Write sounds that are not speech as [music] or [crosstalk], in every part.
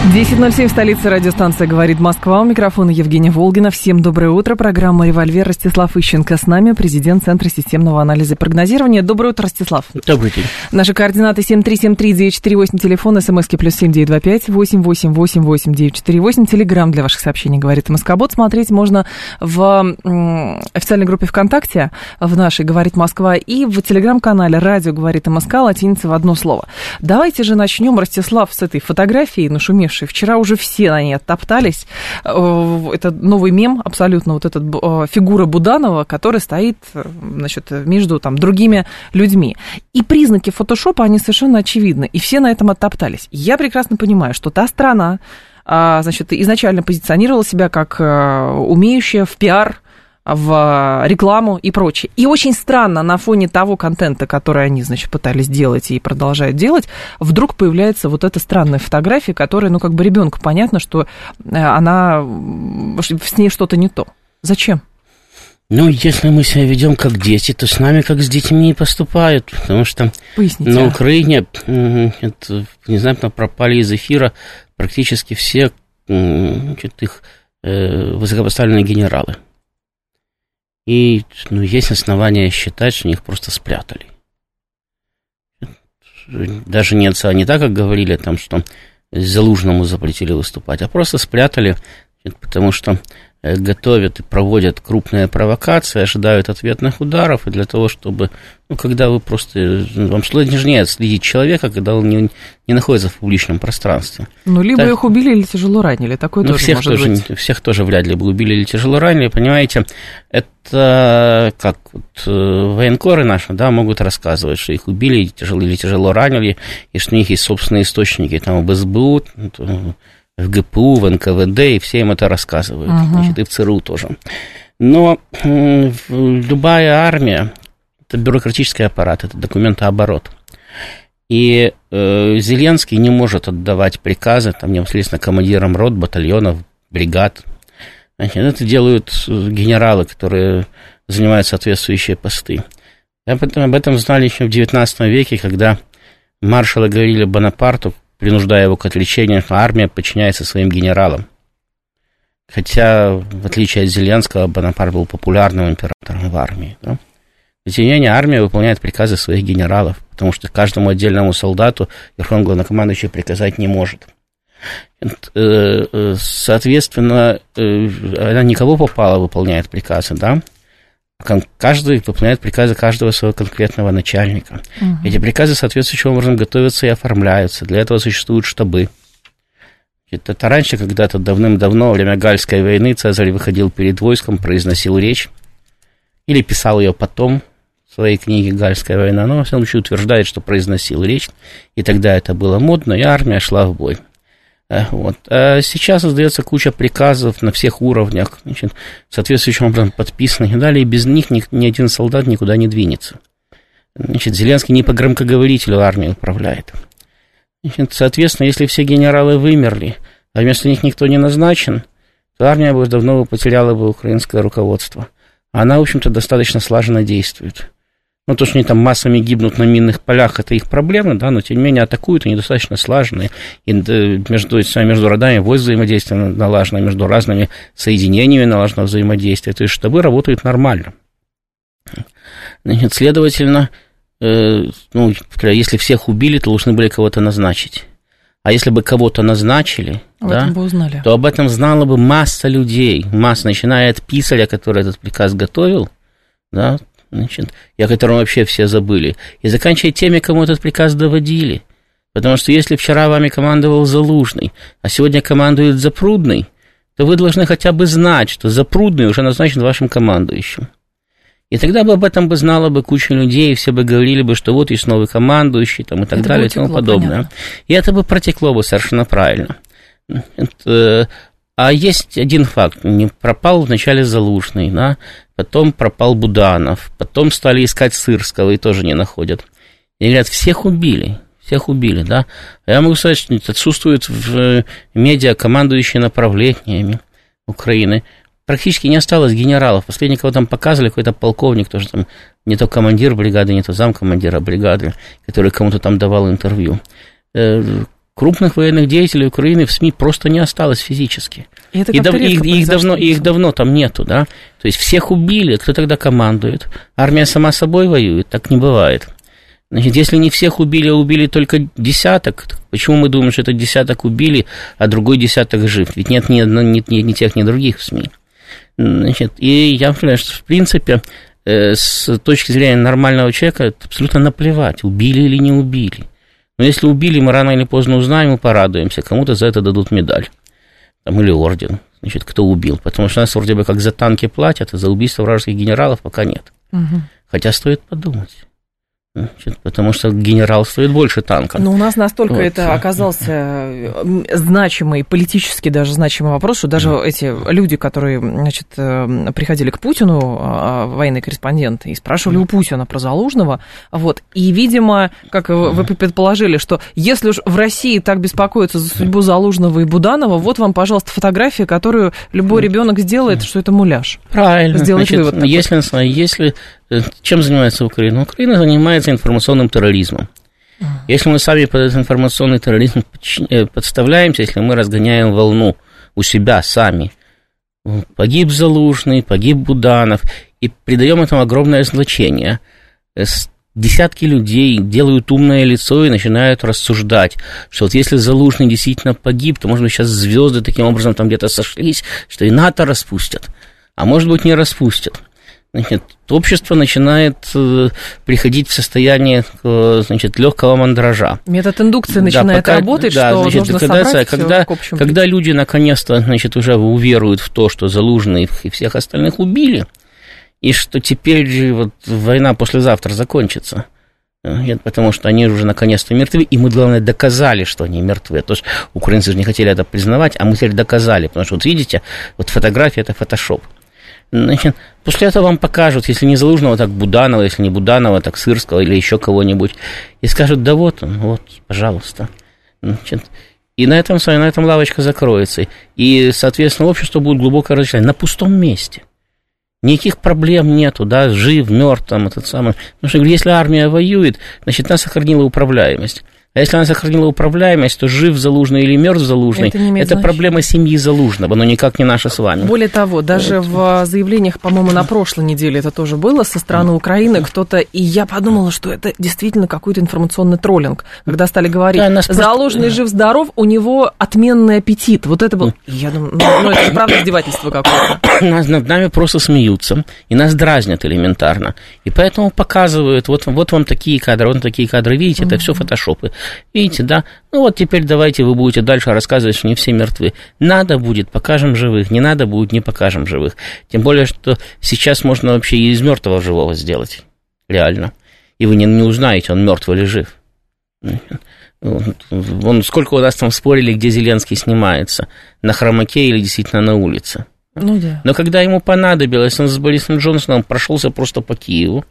10.07 в столице радиостанция «Говорит Москва». У микрофона Евгения Волгина. Всем доброе утро. Программа «Револьвер» Ростислав Ищенко с нами, президент Центра системного анализа и прогнозирования. Доброе утро, Ростислав. Добрый день. Наши координаты 7373948, телефон, смски плюс 7925 8888948, телеграмм для ваших сообщений «Говорит Москобот». Смотреть можно в официальной группе ВКонтакте, в нашей «Говорит Москва» и в телеграм-канале «Радио говорит МСК» латиница в одно слово. Давайте же начнем, Ростислав, с этой фотографии, нашумевшей нашумевшей. Вчера уже все на ней оттоптались. Э, это новый мем, абсолютно, вот эта э, фигура Буданова, которая стоит, э, значит, между там другими людьми. И признаки фотошопа, они совершенно очевидны. И все на этом оттоптались. Я прекрасно понимаю, что та страна, а, значит, изначально позиционировала себя как умеющая в пиар в рекламу и прочее. И очень странно на фоне того контента, который они, значит, пытались делать и продолжают делать, вдруг появляется вот эта странная фотография, которая, ну, как бы ребенку понятно, что э, она, с ней что-то не то. Зачем? Ну, если мы себя ведем как дети, то с нами как с детьми и поступают, потому что Поясните. на Украине это, внезапно пропали из эфира практически все значит, их э, высокопоставленные генералы. И ну, есть основания считать, что их просто спрятали. Даже не, не так, как говорили, там, что Залужному запретили выступать, а просто спрятали, потому что готовят и проводят крупные провокации, ожидают ответных ударов, и для того, чтобы, ну, когда вы просто, вам сложнее следить человека, когда он не, не находится в публичном пространстве. Ну, либо так, их убили или тяжело ранили, такое ну, тоже всех может тоже, быть. Всех тоже вряд ли бы убили или тяжело ранили, понимаете, это как вот, э, военкоры наши, да, могут рассказывать, что их убили тяжело, или тяжело ранили, и что у них есть собственные источники, там, в СБУ, в ГПУ, в НКВД, и все им это рассказывают, uh-huh. значит, и в ЦРУ тоже. Но любая армия – это бюрократический аппарат, это документооборот. И э, Зеленский не может отдавать приказы, там, непосредственно командирам рот, батальонов, бригад. Значит, это делают генералы, которые занимают соответствующие посты. Об этом, об этом знали еще в XIX веке, когда маршалы говорили Бонапарту, принуждая его к отречению, что армия подчиняется своим генералам. Хотя, в отличие от Зеленского, Бонапарт был популярным императором в армии. Да? Тем армия выполняет приказы своих генералов, потому что каждому отдельному солдату верховный главнокомандующий приказать не может. Э, э, соответственно, э, она никого попала выполняет приказы, да? Каждый выполняет приказы каждого своего конкретного начальника. Угу. Эти приказы соответствующим образом готовятся и оформляются. Для этого существуют штабы. Это раньше, когда-то давным-давно, во время Гальской войны, Цезарь выходил перед войском, произносил речь, или писал ее потом в своей книге «Гальская война», но, во всяком случае, утверждает, что произносил речь, и тогда это было модно, и армия шла в бой. Э, вот. А сейчас создается куча приказов на всех уровнях, значит, соответствующим образом подписанных и далее, и без них ни, ни один солдат никуда не двинется. Значит, Зеленский не по громкоговорителю армию управляет. Значит, соответственно, если все генералы вымерли, а вместо них никто не назначен, то армия бы давно потеряла бы украинское руководство. Она, в общем-то, достаточно слаженно действует. Ну, то, что они там массами гибнут на минных полях, это их проблема, да, но тем не менее атакуют, они достаточно слаженные. И между, между родами войск взаимодействие налажено, между разными соединениями налажено взаимодействие. То есть штабы работают нормально. Значит, следовательно, э, ну, если всех убили, то должны были кого-то назначить. А если бы кого-то назначили, да, бы узнали. то об этом знала бы масса людей, масса, начиная от писаря, который этот приказ готовил, да, значит, и о котором вообще все забыли, и заканчивая теми, кому этот приказ доводили. Потому что если вчера вами командовал Залужный, а сегодня командует Запрудный, то вы должны хотя бы знать, что Запрудный уже назначен вашим командующим. И тогда бы об этом бы знала бы куча людей, и все бы говорили бы, что вот есть новый командующий, там, и так это далее, и тому подобное. Понятно. И это бы протекло бы совершенно правильно. Это, а есть один факт. Не пропал вначале Залужный, да, потом пропал Буданов, потом стали искать Сырского и тоже не находят. И говорят, всех убили, всех убили, да. Я могу сказать, что отсутствует в э, медиа командующие направлениями Украины. Практически не осталось генералов. Последний, кого там показывали, какой-то полковник, тоже там не то командир бригады, не то замкомандира бригады, который кому-то там давал интервью. Э, крупных военных деятелей Украины в СМИ просто не осталось физически. Это и, дав, их, их, давно, их давно там нету, да. То есть всех убили, кто тогда командует? Армия сама собой воюет, так не бывает. Значит, если не всех убили, а убили только десяток, почему мы думаем, что это десяток убили, а другой десяток жив? Ведь нет ни, ни, ни, ни тех, ни других в СМИ. Значит, и я понимаю, что в принципе э, с точки зрения нормального человека абсолютно наплевать, убили или не убили. Но если убили, мы рано или поздно узнаем и порадуемся, кому-то за это дадут медаль там, или орден, значит, кто убил. Потому что у нас вроде бы как за танки платят, а за убийство вражеских генералов пока нет. Угу. Хотя стоит подумать. Потому что генерал стоит больше танка. Но у нас настолько вот. это оказался значимый, политически даже значимый вопрос, что даже mm. эти люди, которые значит, э, приходили к Путину, а, военные корреспонденты, и спрашивали mm. у Путина про Залужного, вот, и, видимо, как вы предположили, что если уж в России так беспокоятся за судьбу Залужного и Буданова, вот вам, пожалуйста, фотография, которую любой ребенок сделает, что это муляж. Правильно. Сделать Значит, вывод. Если, если чем занимается Украина? Украина занимается информационным терроризмом. Если мы сами под этот информационный терроризм э, подставляемся, если мы разгоняем волну у себя сами, погиб Залужный, погиб Буданов, и придаем этому огромное значение, э, десятки людей делают умное лицо и начинают рассуждать, что вот если Залужный действительно погиб, то, может быть, сейчас звезды таким образом там где-то сошлись, что и НАТО распустят, а может быть, не распустят значит, общество начинает э, приходить в состояние э, значит, легкого мандража. Метод индукции начинает да, пока, работать, да, что значит, нужно когда, собрать когда, когда люди наконец-то значит, уже уверуют в то, что Залужных и всех остальных убили, и что теперь вот война послезавтра закончится. Нет, потому что они уже наконец-то мертвы, и мы, главное, доказали, что они мертвы. То есть украинцы же не хотели это признавать, а мы теперь доказали, потому что, вот видите, вот фотография – это фотошоп. Значит, после этого вам покажут, если не Залужного, так Буданова, если не Буданова, так Сырского или еще кого-нибудь. И скажут, да вот он, вот, пожалуйста. Значит, и на этом, на этом лавочка закроется. И, соответственно, общество будет глубоко разочаровано на пустом месте. Никаких проблем нету, да, жив, мертв, там, этот самый. Потому что, если армия воюет, значит, она сохранила управляемость. А если она сохранила управляемость, то жив Залужный или мертв Залужный, это, это проблема семьи Залужного, но никак не наша с вами. Более того, даже вот. в заявлениях, по-моему, на прошлой неделе это тоже было со стороны Украины кто-то, и я подумала, что это действительно какой-то информационный троллинг, когда стали говорить, да, Залужный жив-здоров, у него отменный аппетит. Вот это был, я думаю, ну, ну это правда издевательство какое-то. [coughs] Нас над нами просто смеются, и нас дразнят элементарно. И поэтому показывают, вот, вот вам такие кадры, вот такие кадры, видите, это все фотошопы. Видите, да? Ну вот теперь давайте вы будете дальше рассказывать, что не все мертвы. Надо будет, покажем живых. Не надо будет, не покажем живых. Тем более, что сейчас можно вообще и из мертвого живого сделать. Реально. И вы не, не узнаете, он мертв или жив. [laughs] Вон сколько у нас там спорили, где Зеленский снимается. На хромаке или действительно на улице. Ну да. Но когда ему понадобилось, он с Борисом Джонсоном прошелся просто по Киеву.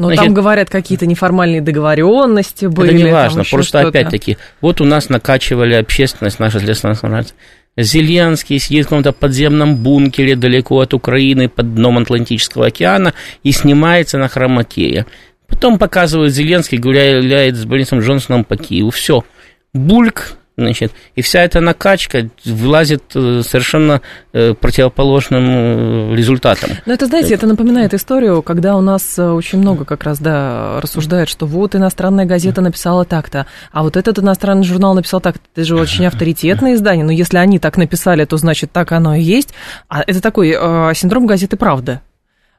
Но Значит, там говорят какие-то неформальные договоренности были. Это не важно, просто опять-таки, вот у нас накачивали общественность, наша следственная Зеленский сидит в каком-то подземном бункере далеко от Украины под дном Атлантического океана и снимается на хромакее. Потом показывают Зеленский, гуляет с Борисом Джонсоном по Киеву. Все. Бульк, Значит, и вся эта накачка вылазит э, совершенно э, противоположным э, результатом. Но это, знаете, это напоминает историю, когда у нас очень много как раз, да, рассуждают, что вот иностранная газета написала так-то, а вот этот иностранный журнал написал так Это же очень авторитетное издание, но если они так написали, то значит так оно и есть. А это такой э, синдром газеты «Правда»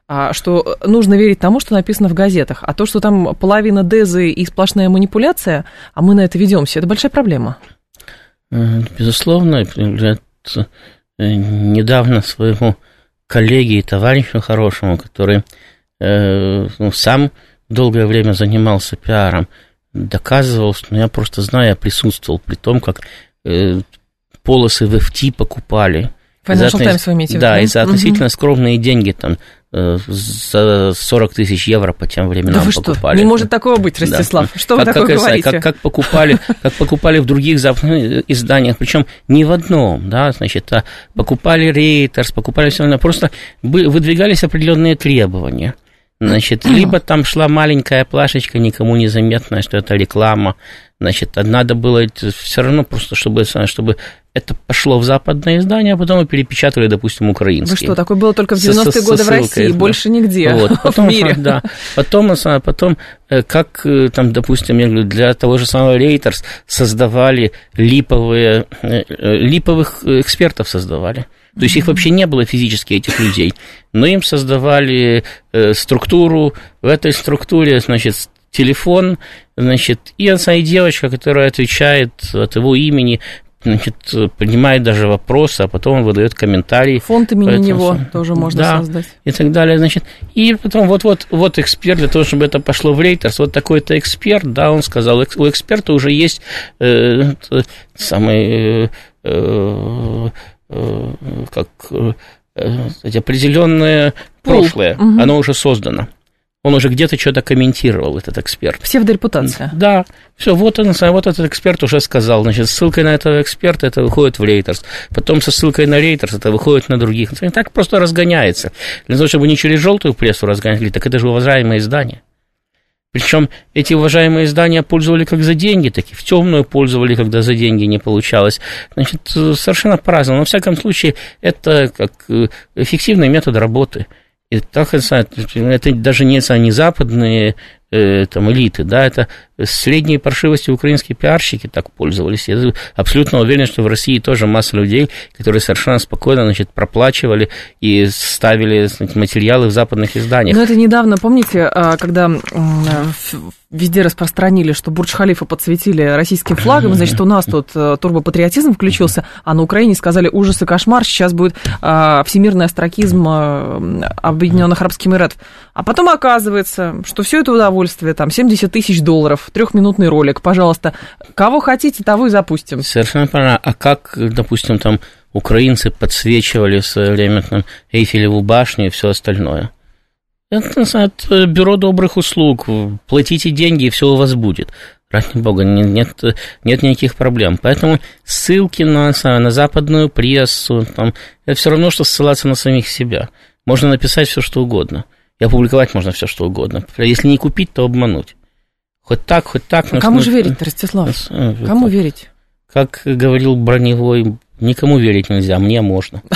а, что нужно верить тому, что написано в газетах. А то, что там половина дезы и сплошная манипуляция, а мы на это ведемся, это большая проблема. Э, безусловно, э, недавно своему коллеге и товарищу хорошему, который э, ну, сам долгое время занимался пиаром, доказывал, что ну, я просто знаю, я присутствовал при том, как полосы в FT покупали. Financial Times вы имеете Да, и за относительно угу. скромные деньги, там, э, за 40 тысяч евро по тем временам да вы покупали. Что? Не может такого быть, Ростислав. Да. Что как, вы такое как, говорите? Как, как, покупали, как покупали в других западных изданиях, причем не в одном, да, значит, а покупали Рейтерс, покупали все равно, просто выдвигались определенные требования. Значит, [clears throat] либо там шла маленькая плашечка, никому не заметная, что это реклама. Значит, надо было все равно просто, чтобы, чтобы это пошло в западное издание, а потом мы перепечатали, допустим, украинские. Вы что, такое было только в 90-е годы в России, да. больше нигде вот. [laughs] потом, в мире? [laughs] Да, потом, потом, э, как э, там, допустим, я говорю, для того же самого Reuters создавали липовые, э, липовых экспертов создавали. То есть их вообще не было физически, этих людей. Но им создавали структуру. В этой структуре, значит, телефон, значит, и девочка, которая отвечает от его имени, значит, принимает даже вопросы, а потом он выдает комментарии. Фонд имени поэтому, него тоже можно да, создать. И так далее, значит. И потом вот, вот, вот эксперт, для того, чтобы это пошло в Рейтерс, вот такой-то эксперт, да, он сказал, у эксперта уже есть э, самый... Э, Э, как э, эти определенное прошлое, угу. оно уже создано. Он уже где-то что-то комментировал, этот эксперт. Псевдорепутация. Да. Все, вот он, вот этот эксперт уже сказал. Значит, ссылкой на этого эксперта это выходит в Рейтерс. Потом со ссылкой на Рейтерс это выходит на других. Так просто разгоняется. Для того, чтобы не через желтую прессу разгоняли, так это же уважаемое издание. Причем эти уважаемые издания пользовали как за деньги, так и в темную пользовали, когда за деньги не получалось. Значит, совершенно по-разному. Но, во всяком случае, это как э, эффективный метод работы. И так, это даже не, не западные э, там, элиты, да, это средние паршивости украинские пиарщики так пользовались. Я абсолютно уверен, что в России тоже масса людей, которые совершенно спокойно, значит, проплачивали и ставили значит, материалы в западных изданиях. Но это недавно, помните, а, когда везде распространили, что Бурдж-Халифа подсветили российским флагом, значит, у нас тут э, турбопатриотизм включился, а на Украине сказали ужас и кошмар, сейчас будет а, всемирный астракизм а, Объединенных Арабских Эмиратов. А потом оказывается, что все это удовольствие, там, 70 тысяч долларов, трехминутный ролик, пожалуйста, кого хотите, того и запустим. Совершенно правильно. А как, допустим, там украинцы подсвечивали в свое время там, Эйфелеву башню и все остальное? Это, это бюро добрых услуг. Платите деньги, и все у вас будет. Ради бога, нет, нет никаких проблем. Поэтому ссылки на, на западную прессу, там, это все равно, что ссылаться на самих себя. Можно написать все, что угодно. И опубликовать можно все, что угодно. Если не купить, то обмануть. Хоть так, хоть так. А кому же верить, Ростислав? Кому верить? Как говорил Броневой, никому верить нельзя, мне можно. [laughs]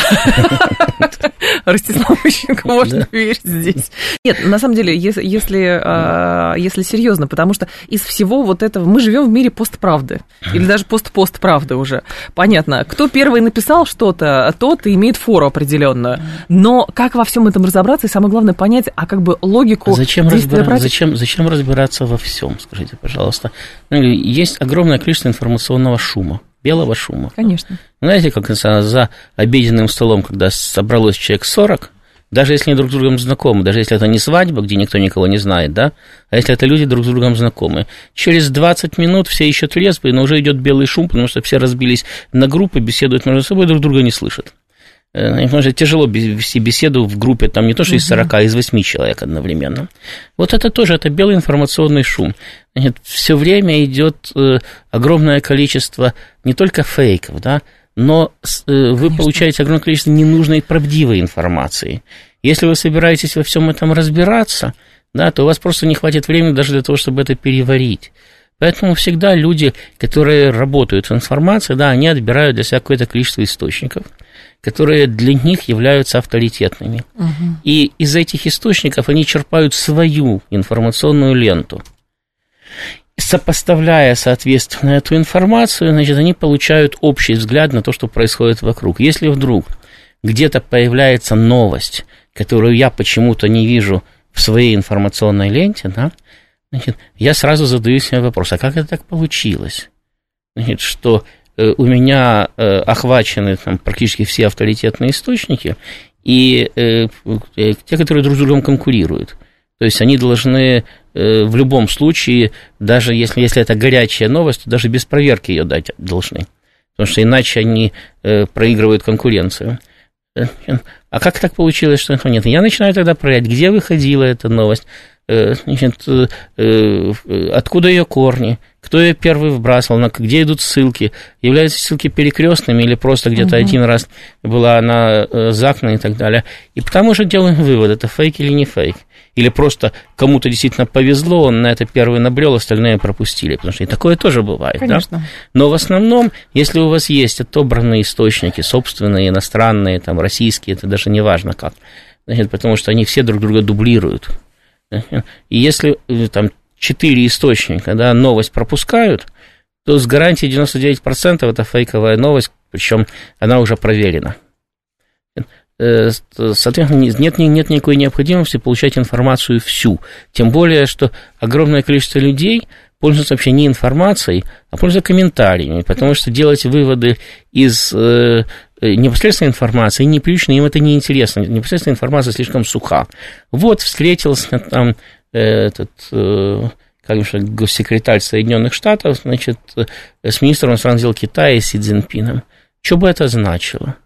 Ростислав Ищенко можно да. верить здесь. Нет, на самом деле, если, если, а, если серьезно, потому что из всего вот этого мы живем в мире постправды. Или даже пост-пост-правды уже. Понятно. Кто первый написал что-то, тот имеет фору определенную. Но как во всем этом разобраться, и самое главное понять, а как бы логику. Зачем, разбира... зачем, зачем разбираться во всем, скажите, пожалуйста? Ну, есть огромное количество информационного шума белого шума. Конечно. Знаете, как за обеденным столом, когда собралось человек 40, даже если они друг с другом знакомы, даже если это не свадьба, где никто никого не знает, да, а если это люди друг с другом знакомы, через 20 минут все еще трезвые, но уже идет белый шум, потому что все разбились на группы, беседуют между собой, друг друга не слышат. Э, потому что тяжело вести беседу в группе, там не то, что из 40, а из 8 человек одновременно. Вот это тоже, это белый информационный шум. Значит, все время идет э, огромное количество не только фейков, да, но э, вы Конечно. получаете огромное количество ненужной правдивой информации. Если вы собираетесь во всем этом разбираться, да, то у вас просто не хватит времени даже для того, чтобы это переварить. Поэтому всегда люди, которые работают с информацией, да, они отбирают для себя какое-то количество источников – которые для них являются авторитетными. Угу. И из этих источников они черпают свою информационную ленту. Сопоставляя, соответственно, эту информацию, значит, они получают общий взгляд на то, что происходит вокруг. Если вдруг где-то появляется новость, которую я почему-то не вижу в своей информационной ленте, да, значит, я сразу задаю себе вопрос, а как это так получилось? Значит, что у меня э, охвачены там, практически все авторитетные источники, и э, те, которые друг с другом конкурируют. То есть они должны в любом случае, даже если, если это горячая новость, даже без проверки ее дать должны. Потому что иначе они проигрывают конкуренцию. А как так получилось, что этого нет? Я начинаю тогда проверять, где выходила эта новость, Э, значит, э, э, откуда ее корни, кто ее первый вбрасывал, на, где идут ссылки, являются ссылки перекрестными или просто где-то угу. один раз была она загнана и так далее. И потому что делаем вывод, это фейк или не фейк. Или просто кому-то действительно повезло, он на это первый набрел, остальные пропустили. Потому что и такое тоже бывает. Конечно. Да? Но в основном, если у вас есть отобранные источники, собственные, иностранные, там, российские, это даже не важно как. Значит, потому что они все друг друга дублируют. [laughs] И если э, там четыре источника, да, новость пропускают, то с гарантией 99% это фейковая новость, причем она уже проверена. Э, соответственно, нет, нет никакой необходимости получать информацию всю. Тем более, что огромное количество людей пользуются вообще не информацией, а пользуются комментариями, потому что делать выводы из э, Э, непосредственная информация и неприлично, им это неинтересно. Непосредственная информация слишком суха. Вот встретился там э, этот э, как же, госсекретарь Соединенных Штатов, значит, с министром иностранных дел Китая Си Цзиньпином. Что бы это значило?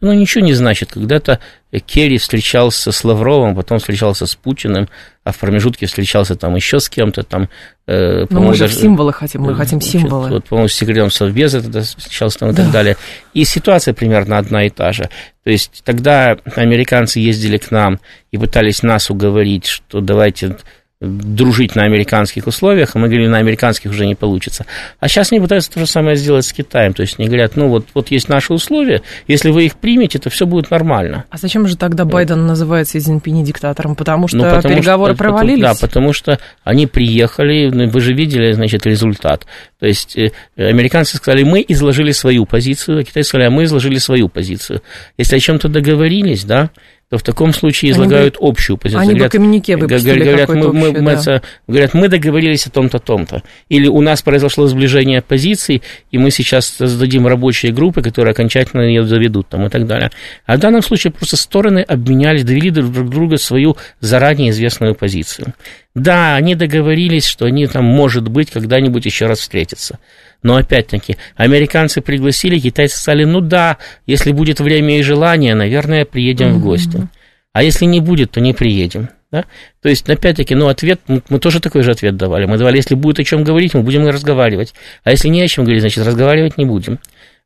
Ну, ничего не значит. Когда-то Керри встречался с Лавровым, потом встречался с Путиным, а в промежутке встречался там еще с кем-то там. Э, Но мы же даже, символы хотим, мы хотим символы. Вот, по-моему, с секретарем Совбеза тогда встречался там и да. так далее. И ситуация примерно одна и та же. То есть тогда американцы ездили к нам и пытались нас уговорить, что давайте дружить на американских условиях, а мы говорили, на американских уже не получится. А сейчас они пытаются то же самое сделать с Китаем. То есть они говорят, ну вот, вот есть наши условия, если вы их примете, то все будет нормально. А зачем же тогда Байден называет Си Цзиньпини диктатором? Потому что ну, потому переговоры что, провалились? Да, потому что они приехали, ну, вы же видели, значит, результат. То есть э, американцы сказали, мы изложили свою позицию, а китайцы сказали, а мы изложили свою позицию. Если о чем-то договорились, да, то в таком случае излагают они общую позицию. Они говорят, бы коммюнике выпустили говорят, мы, мы, мы, да. говорят, мы договорились о том-то, том-то. Или у нас произошло сближение позиций, и мы сейчас создадим рабочие группы, которые окончательно ее заведут там, и так далее. А в данном случае просто стороны обменялись, довели друг друга свою заранее известную позицию. Да, они договорились, что они там, может быть, когда-нибудь еще раз встретятся. Но опять-таки, американцы пригласили, китайцы сказали, ну да, если будет время и желание, наверное, приедем mm-hmm. в гости. А если не будет, то не приедем. Да? То есть, опять-таки, ну, ответ, мы тоже такой же ответ давали. Мы давали, если будет о чем говорить, мы будем разговаривать. А если не о чем говорить, значит, разговаривать не будем.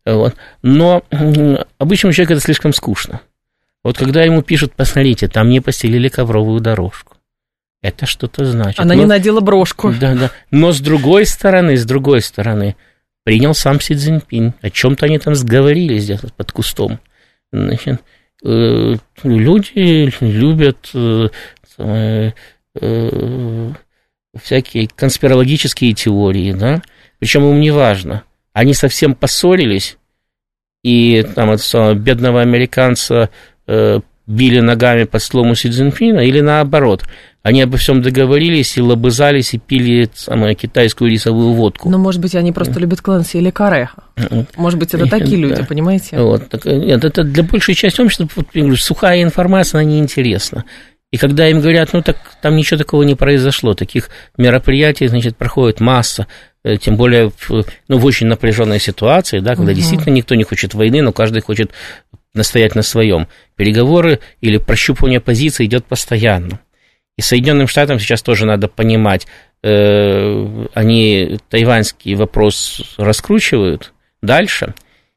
Вот. Но обычному человеку это слишком скучно. Вот когда ему пишут, посмотрите, там не постелили ковровую дорожку. Это что-то значит. Она Но, не надела брошку. Да, да. Но с другой стороны, с другой стороны, принял сам Си Цзиньпинь. О чем-то они там сговорились где-то под кустом. Значит, э, люди любят э, э, всякие конспирологические теории, да, причем им не важно. Они совсем поссорились, и там от бедного американца били ногами по слому Си Цзиньпина, или наоборот – они обо всем договорились и лобызались, и пили самую китайскую рисовую водку. Ну, может быть, они просто любят Клэнси или Каре. Может быть, это такие [laughs] люди, да. понимаете? Вот, так, нет, это для большей части общества, сухая информация, она неинтересна. И когда им говорят, ну так там ничего такого не произошло, таких мероприятий, значит, проходит масса, э, тем более в, ну, в очень напряженной ситуации, да, когда угу. действительно никто не хочет войны, но каждый хочет настоять на своем. Переговоры или прощупывание позиции идет постоянно. И Соединенным Штатам сейчас тоже надо понимать, э, они тайваньский вопрос раскручивают дальше,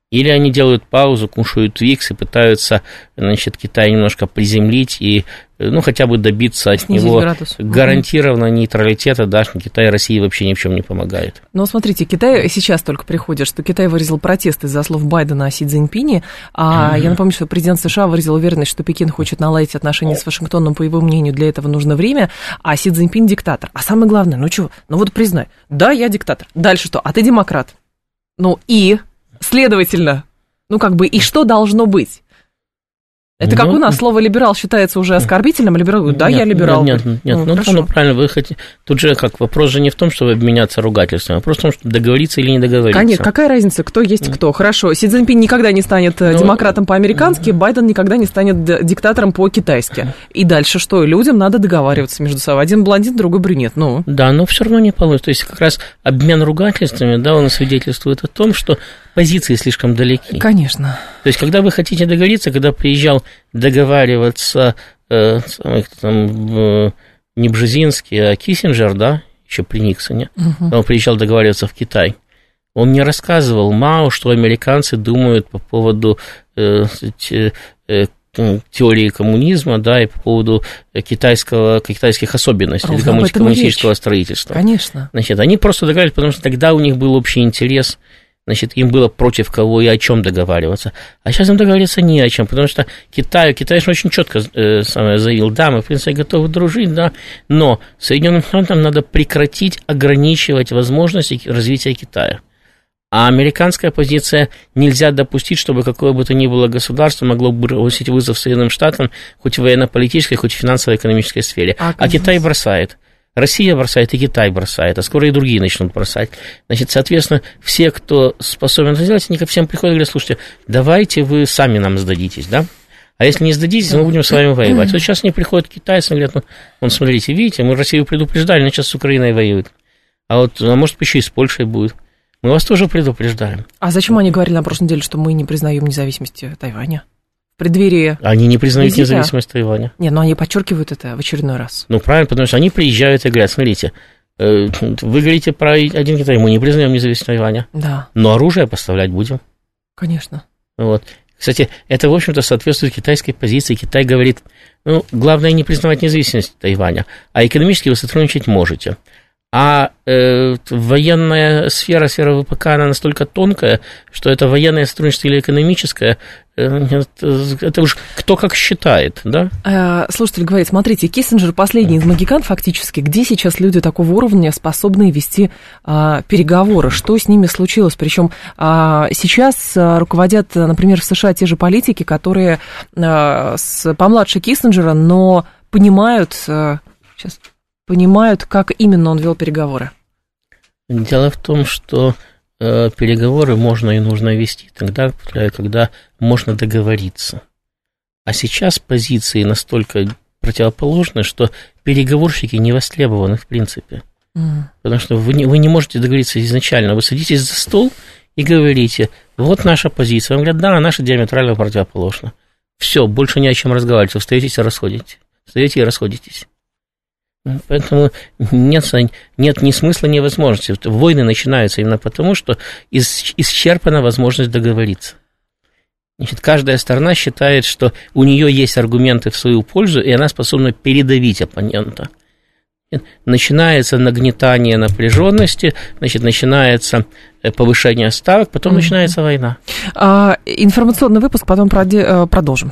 или они делают паузу, кушают Викс и пытаются, значит, Китай немножко приземлить и, ну, хотя бы добиться от Снизить него градус. гарантированного нейтралитета, да, что Китай России вообще ни в чем не помогает. Но смотрите, Китай сейчас только приходит, что Китай выразил протест из-за слов Байдена о Си Цзиньпине, а mm-hmm. я напомню, что президент США выразил уверенность, что Пекин хочет наладить отношения с Вашингтоном, по его мнению, для этого нужно время, а Си Цзиньпин диктатор. А самое главное, ну что, ну вот признай, да, я диктатор, дальше что, а ты демократ. Ну и Следовательно, ну как бы и что должно быть? Это как ну, у нас слово либерал считается уже оскорбительным, либерал говорит, да, нет, я либерал. Нет, нет, нет, ну, ну, ну правильно, вы хотите. Тут же как вопрос же не в том, чтобы обменяться ругательством, а вопрос в том, чтобы договориться или не договориться. Конечно, какая разница, кто есть кто. Хорошо, Си Цзиньпин никогда не станет э, ну, демократом по-американски, Байден никогда не станет диктатором по-китайски. И дальше что? Людям надо договариваться между собой. Один блондин, другой брюнет. Ну. Да, но все равно не получится. То есть как раз обмен ругательствами, да, он свидетельствует о том, что позиции слишком далеки. Конечно. То есть, когда вы хотите договориться, когда приезжал договариваться э, там, э, не Бжезинский, а Киссинджер, да, еще при Никсоне, угу. он приезжал договариваться в Китай, он не рассказывал Мао, что американцы думают по поводу э, э, теории коммунизма, да, и по поводу китайского, китайских особенностей Ровно коммунистического строительства. Конечно. Значит, они просто договаривались, потому что тогда у них был общий интерес – значит, им было против кого и о чем договариваться. А сейчас им договориться не о чем, потому что Китай, Китай же очень четко э, заявил, да, мы, в принципе, готовы дружить, да, но Соединенным Штатам надо прекратить ограничивать возможности развития Китая. А американская позиция нельзя допустить, чтобы какое бы то ни было государство могло бросить вызов Соединенным Штатам хоть в военно-политической, хоть в финансово-экономической сфере. А, а Китай бросает. Россия бросает, и Китай бросает, а скоро и другие начнут бросать. Значит, соответственно, все, кто способен это сделать, они ко всем приходят и говорят, слушайте, давайте вы сами нам сдадитесь, да? А если не сдадитесь, мы будем с вами воевать. Вот сейчас они приходят китайцы, говорят, ну, вон, смотрите, видите, мы Россию предупреждали, но сейчас с Украиной воюют. А вот, а может, еще и с Польшей будет. Мы вас тоже предупреждаем. А зачем они говорили на прошлой неделе, что мы не признаем независимости Тайваня? В преддверии... Они не признают визита. независимость Тайваня. Нет, но они подчеркивают это в очередной раз. Ну, правильно, потому что они приезжают и говорят, смотрите, э, вы говорите про один Китай, мы не признаем независимость Тайваня. Да. Но оружие поставлять будем. Конечно. Вот. Кстати, это, в общем-то, соответствует китайской позиции. Китай говорит, ну, главное не признавать независимость Тайваня, а экономически вы сотрудничать можете. А э, военная сфера, сфера ВПК, она настолько тонкая, что это военное сотрудничество или экономическое, э, это уж кто как считает, да? Э, слушатель говорит, смотрите, Киссинджер последний из магикан фактически, где сейчас люди такого уровня способны вести э, переговоры, что с ними случилось? Причем э, сейчас руководят, например, в США те же политики, которые э, с, помладше Киссинджера, но понимают... Э, сейчас понимают, как именно он вел переговоры? Дело в том, что э, переговоры можно и нужно вести тогда, когда можно договориться. А сейчас позиции настолько противоположны, что переговорщики не востребованы в принципе. Mm. Потому что вы не, вы не можете договориться изначально. Вы садитесь за стол и говорите, вот наша позиция. Вам говорят, да, наша диаметрально противоположна. Все, больше не о чем разговаривать. Вы встаете и расходитесь. Встаете и расходитесь. Поэтому нет, нет ни смысла, ни возможности. Войны начинаются именно потому, что исчерпана возможность договориться. Значит, каждая сторона считает, что у нее есть аргументы в свою пользу, и она способна передавить оппонента. Начинается нагнетание напряженности, значит, начинается э, повышение ставок, потом mm-hmm. начинается война. А, информационный выпуск, потом э, продолжим.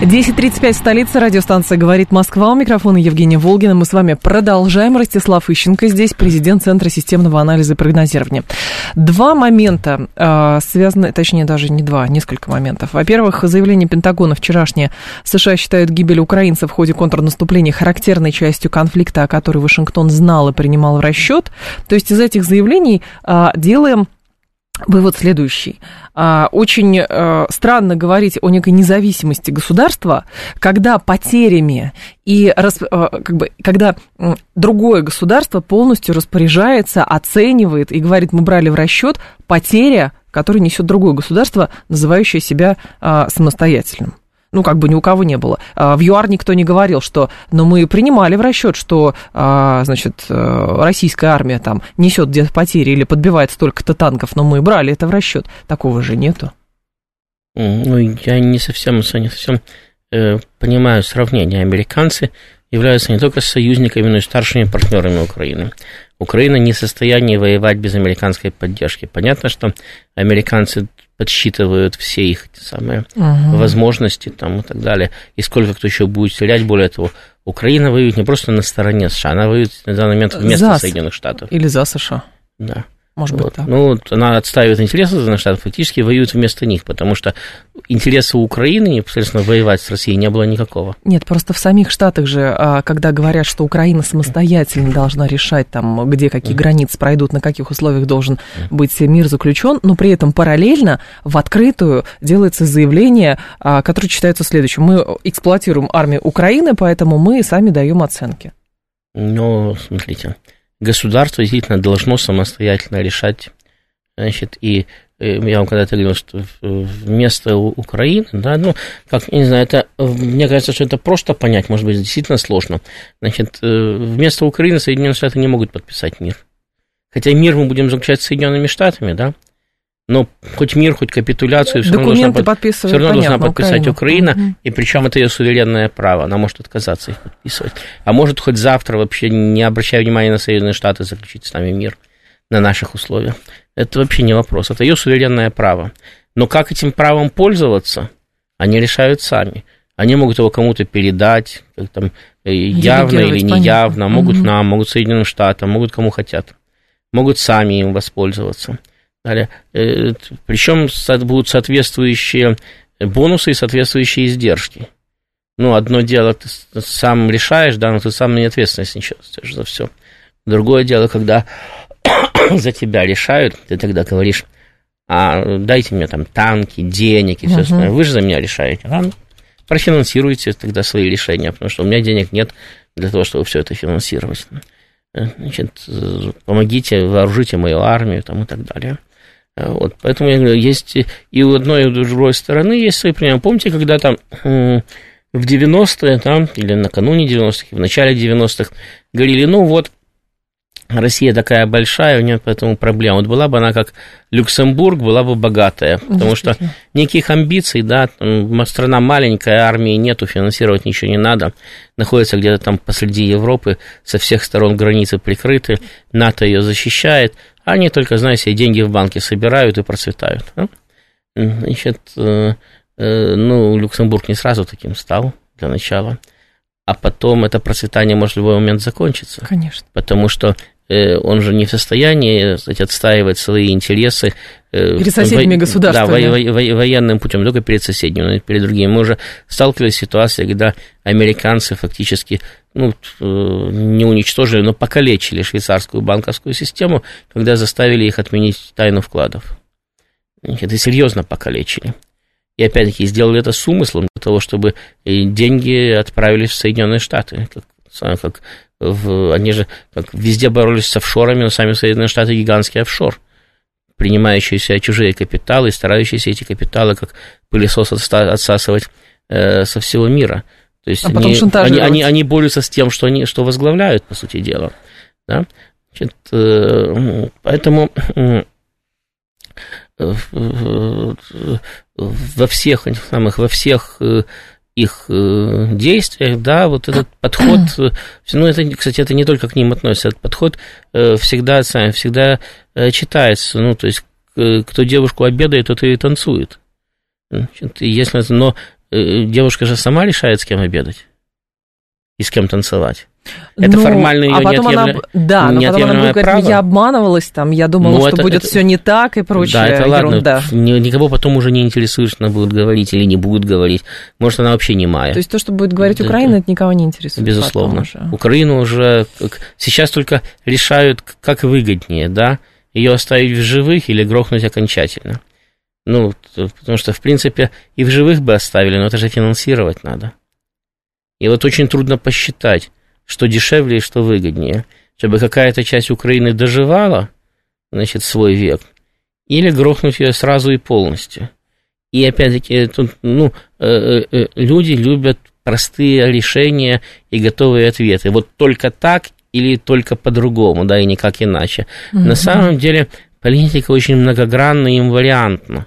10.35 столица, радиостанция «Говорит Москва». У микрофона Евгения Волгина. Мы с вами продолжаем. Ростислав Ищенко здесь, президент Центра системного анализа и прогнозирования. Два момента э, связаны, точнее, даже не два, несколько моментов. Во-первых, заявление Пентагона вчерашнее. США считают гибель украинцев в ходе контрнаступления характерной частью конфликта, о которой Вашингтон знал и принимал в расчет. То есть из этих заявлений э, делаем Вывод следующий. А, очень э, странно говорить о некой независимости государства, когда потерями и э, как бы, когда другое государство полностью распоряжается, оценивает и говорит, мы брали в расчет потеря, которую несет другое государство, называющее себя а, самостоятельным ну, как бы ни у кого не было. А, в ЮАР никто не говорил, что, но мы принимали в расчет, что, а, значит, э, российская армия там несет где-то потери или подбивает столько-то танков, но мы брали это в расчет. Такого же нету. Ну, я не совсем, не совсем э, понимаю сравнение. Американцы являются не только союзниками, но и старшими партнерами Украины. Украина не в состоянии воевать без американской поддержки. Понятно, что американцы подсчитывают все их самые угу. возможности там, и так далее, и сколько кто еще будет стрелять. Более того, Украина воюет не просто на стороне США, она воюет на данный момент вместо за Соединенных Штатов. Или за США. Да. Может вот. быть, так. Ну, вот она отстаивает интересы Соединенных Штатов, фактически воюет вместо них, потому что интереса Украины непосредственно воевать с Россией не было никакого. Нет, просто в самих Штатах же, а, когда говорят, что Украина самостоятельно должна решать, там, где какие границы пройдут, на каких условиях должен быть мир заключен, но при этом параллельно в открытую делается заявление, а, которое читается следующим. Мы эксплуатируем армию Украины, поэтому мы сами даем оценки. Ну, смотрите, государство действительно должно самостоятельно решать, значит, и э, я вам когда-то говорил, что вместо Украины, да, ну, как, не знаю, это, мне кажется, что это просто понять, может быть, действительно сложно. Значит, э, вместо Украины Соединенные Штаты не могут подписать мир. Хотя мир мы будем заключать с Соединенными Штатами, да, но хоть мир, хоть капитуляцию все равно, должна, все равно понятно, должна подписать Украина, Украина угу. и причем это ее суверенное право, она может отказаться их подписывать. А может хоть завтра вообще, не обращая внимания на Соединенные Штаты, заключить с нами мир на наших условиях. Это вообще не вопрос, это ее суверенное право. Но как этим правом пользоваться, они решают сами. Они могут его кому-то передать, как там, э, явно или неявно, понятно. могут угу. нам, могут Соединенным Штатам, могут кому хотят, могут сами им воспользоваться. Далее, э, причем будут соответствующие бонусы и соответствующие издержки. Ну, одно дело, ты сам решаешь, да, но ты сам не ответственность несешь за все. Другое дело, когда [coughs] за тебя решают, ты тогда говоришь, а дайте мне там танки, денег и все остальное. Вы же за меня решаете. А, ну, профинансируйте тогда свои решения, потому что у меня денег нет для того, чтобы все это финансировать. Э, значит, помогите, вооружите мою армию там, и так далее. Вот, поэтому я говорю, есть и у одной, и у другой стороны есть свои примеры. Помните, когда там в 90-е, там, или накануне 90-х, в начале 90-х, говорили, ну вот, Россия такая большая, у нее поэтому проблема. Вот была бы она как Люксембург, была бы богатая, потому что никаких амбиций, да, страна маленькая, армии нету, финансировать ничего не надо, находится где-то там посреди Европы, со всех сторон границы прикрыты, НАТО ее защищает, они только, знаете, деньги в банке собирают и процветают. Да? Значит, э, э, ну, Люксембург не сразу таким стал для начала, а потом это процветание может в любой момент закончиться. Конечно. Потому что э, он же не в состоянии кстати, отстаивать свои интересы перед соседними во, государствами. Да, во, во, военным путем, только перед соседними, но и перед другими. Мы уже сталкивались с ситуацией, когда американцы фактически ну, э, не уничтожили, но покалечили швейцарскую банковскую систему, когда заставили их отменить тайну вкладов. Это серьезно покалечили. И опять-таки сделали это с умыслом для того, чтобы деньги отправились в Соединенные Штаты. Как, как в, они же как везде боролись с офшорами, но сами Соединенные Штаты гигантский офшор, принимающий себя чужие капиталы, старающиеся эти капиталы как пылесос отсасывать э, со всего мира. То есть а они, они, они, они борются с тем, что они что возглавляют, по сути дела. Да? Значит, э, поэтому э, во всех самых, во всех э, их действиях, да, вот этот подход, [clears throat] ну, это, кстати, это не только к ним относится, этот подход всегда, всегда читается, ну, то есть, кто девушку обедает, тот и танцует. Значит, если, но девушка же сама решает, с кем обедать и с кем танцевать. Это ну, формально ее а потом неотъемля... она, да, но потом она будет говорить, право. я обманывалась, там, я думала, ну, что это, будет это... все не так и прочее. Да, это ерунда. ладно, никого потом уже не интересует, что она будет говорить или не будет говорить. Может, она вообще не мая. То есть то, что будет говорить Украина, это никого не интересует. Безусловно. Уже. Украину уже сейчас только решают, как выгоднее, да, ее оставить в живых или грохнуть окончательно. Ну, потому что, в принципе, и в живых бы оставили, но это же финансировать надо. И вот очень трудно посчитать, что дешевле и что выгоднее, чтобы какая-то часть Украины доживала, значит, свой век, или грохнуть ее сразу и полностью. И опять-таки, тут, ну, э, э, э, люди любят простые решения и готовые ответы. Вот только так или только по-другому, да, и никак иначе. Mm-hmm. На самом деле политика очень многогранна и инвариантна.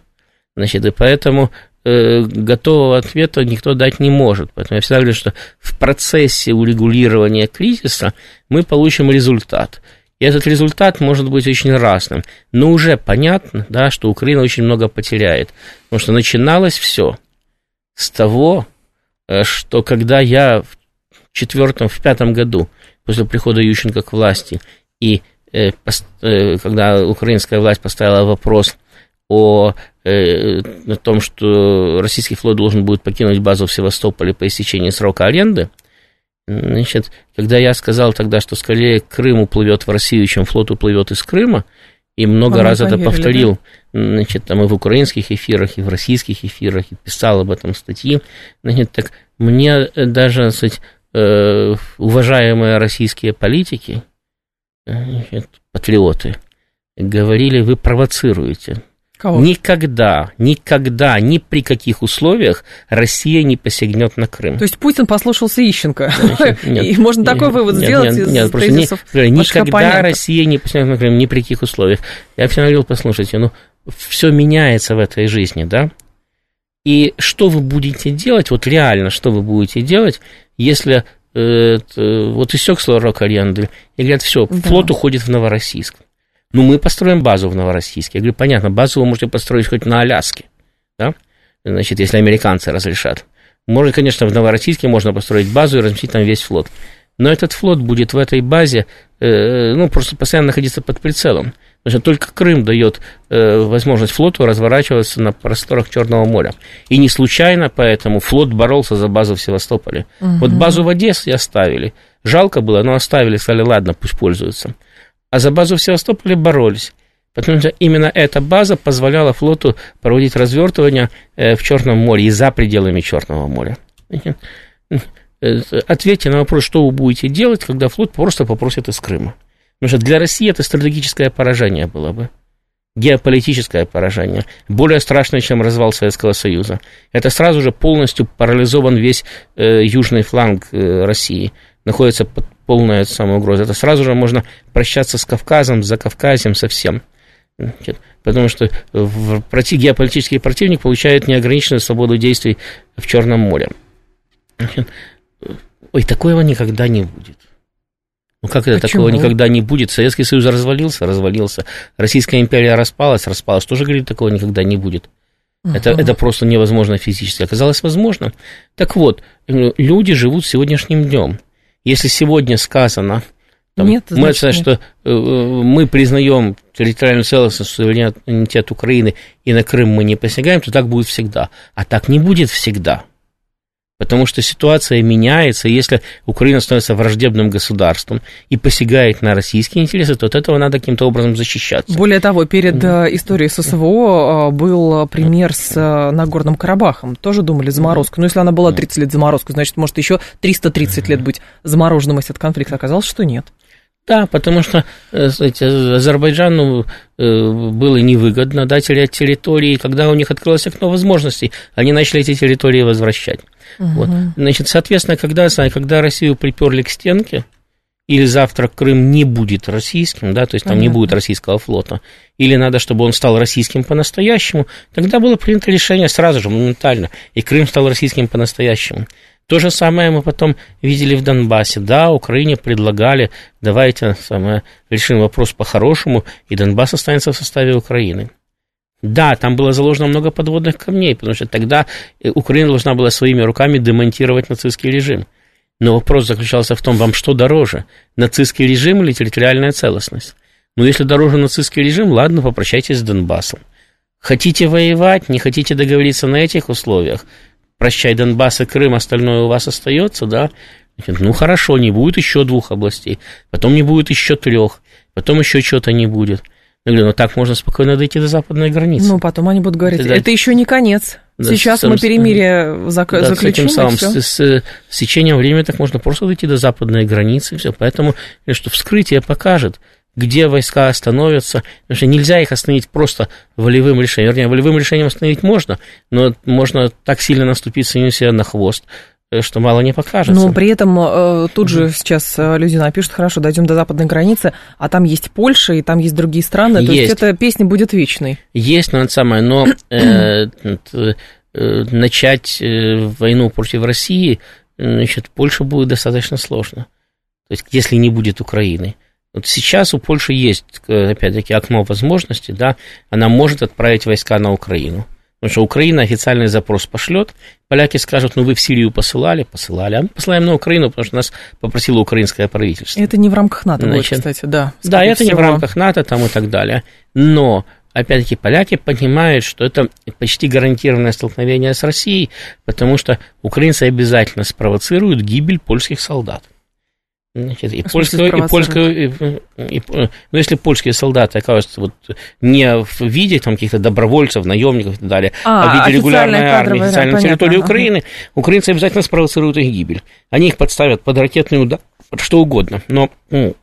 Значит, и поэтому э, готового ответа никто дать не может. Поэтому я всегда говорю, что в процессе урегулирования кризиса мы получим результат. И этот результат может быть очень разным. Но уже понятно, да, что Украина очень много потеряет. Потому что начиналось все с того, э, что когда я в четвертом, в пятом году после прихода Ющенко к власти и э, когда украинская власть поставила вопрос о, о том, что российский флот должен будет покинуть базу в Севастополе по истечении срока аренды, Значит, когда я сказал тогда, что скорее Крым уплывет в Россию, чем флот уплывет из Крыма, и много Вам раз поверили, это повторил, да? значит, там и в украинских эфирах, и в российских эфирах, и писал об этом статьи, значит, так мне даже, сказать, э, уважаемые российские политики, значит, патриоты, говорили, вы провоцируете. Кого? Никогда, никогда, ни при каких условиях Россия не посягнет на Крым. То есть Путин послушался Ищенко. Нет, [laughs] И можно такой нет, вывод нет, сделать нет, из нет, просто не, Никогда Россия не посягнет на Крым, ни при каких условиях. Я всегда говорил, послушайте, ну, все меняется в этой жизни, да? И что вы будете делать, вот реально, что вы будете делать, если э, вот истек срок аренды, и говорят, все, да. флот уходит в Новороссийск. Ну, мы построим базу в Новороссийске. Я говорю, понятно, базу вы можете построить хоть на Аляске, да? Значит, если американцы разрешат. Может, конечно, в Новороссийске можно построить базу и разместить там весь флот. Но этот флот будет в этой базе, э, ну, просто постоянно находиться под прицелом. Что только Крым дает э, возможность флоту разворачиваться на просторах Черного моря. И не случайно поэтому флот боролся за базу в Севастополе. Угу. Вот базу в Одессе оставили. Жалко было, но оставили, сказали, ладно, пусть пользуются а за базу в Севастополе боролись. Потому что именно эта база позволяла флоту проводить развертывание э, в Черном море и за пределами Черного моря. Э, ответьте на вопрос, что вы будете делать, когда флот просто попросит из Крыма. Потому что для России это стратегическое поражение было бы. Геополитическое поражение. Более страшное, чем развал Советского Союза. Это сразу же полностью парализован весь э, южный фланг э, России. Находится под полная самая угроза, это сразу же можно прощаться с Кавказом, за Кавказем совсем. Потому что против, геополитический противник получает неограниченную свободу действий в Черном море. Ой, такого никогда не будет. Ну как это Почему? такого никогда не будет? Советский Союз развалился, развалился. Российская империя распалась, распалась. Тоже говорит, такого никогда не будет. Uh-huh. Это, это просто невозможно физически. Оказалось возможно. Так вот, люди живут сегодняшним днем. Если сегодня сказано, там, нет, мы, значит, что э, мы признаем территориальную целостность, суверенитет Украины, и на Крым мы не посягаем, то так будет всегда. А так не будет всегда. Потому что ситуация меняется, и если Украина становится враждебным государством и посягает на российские интересы, то от этого надо каким-то образом защищаться. Более того, перед mm. историей ССВО э, был пример с э, Нагорным Карабахом. Тоже думали заморозку. Но если она была 30 лет заморозкой, значит, может еще 330 лет быть замороженным, если этот конфликт оказалось, что нет. Да, потому что знаете, Азербайджану было невыгодно да, терять территории. Когда у них открылось окно возможностей, они начали эти территории возвращать. Угу. Вот. Значит, соответственно, когда, когда Россию приперли к стенке, или завтра Крым не будет российским, да, то есть там Понятно. не будет российского флота, или надо, чтобы он стал российским по-настоящему, тогда было принято решение сразу же, моментально, и Крым стал российским по-настоящему. То же самое мы потом видели в Донбассе. Да, Украине предлагали, давайте самое, решим вопрос по-хорошему, и Донбасс останется в составе Украины. Да, там было заложено много подводных камней, потому что тогда э, Украина должна была своими руками демонтировать нацистский режим. Но вопрос заключался в том, вам что дороже, нацистский режим или территориальная целостность? Ну, если дороже нацистский режим, ладно, попрощайтесь с Донбассом. Хотите воевать, не хотите договориться на этих условиях, прощай Донбасс и Крым, остальное у вас остается, да? Ну, хорошо, не будет еще двух областей, потом не будет еще трех, потом еще что-то не будет. Я говорю, ну так можно спокойно дойти до западной границы. Ну, потом они будут говорить, это, это еще не конец. Да, Сейчас сам, мы перемирие зак- да, заключим. С, самым, с, с, с течением времени так можно просто дойти до западной границы. Все. Поэтому что вскрытие покажет, где войска остановятся. Потому что нельзя их остановить просто волевым решением. Вернее, волевым решением остановить можно, но можно так сильно наступить самим себе на хвост, Э, что мало не покажется. Но при этом э, тут же сейчас э, люди напишут, хорошо, дойдем до западной границы, а там есть Польша, и там есть другие страны, есть. то есть эта песня будет вечной. Есть, но это самое, но [clears throat] начать войну против России, значит, Польше будет достаточно сложно. То есть, если не будет Украины. Вот сейчас у Польши есть, опять-таки, окно возможностей, да, она может отправить войска на Украину. Потому что Украина официальный запрос пошлет, поляки скажут, ну вы в Сирию посылали, посылали, а мы посылаем на Украину, потому что нас попросило украинское правительство. Это не в рамках НАТО Значит, будет, кстати, да. Да, это всего. не в рамках НАТО там и так далее. Но опять-таки, поляки понимают, что это почти гарантированное столкновение с Россией, потому что украинцы обязательно спровоцируют гибель польских солдат. Значит, и польского, и польского, и, и, ну, если польские солдаты окажутся вот не в виде там каких-то добровольцев, наемников и так далее, а, а в виде регулярной армии, официальной да, территории ага. Украины, украинцы обязательно спровоцируют их гибель. Они их подставят под ракетный удар, что угодно. Но ну,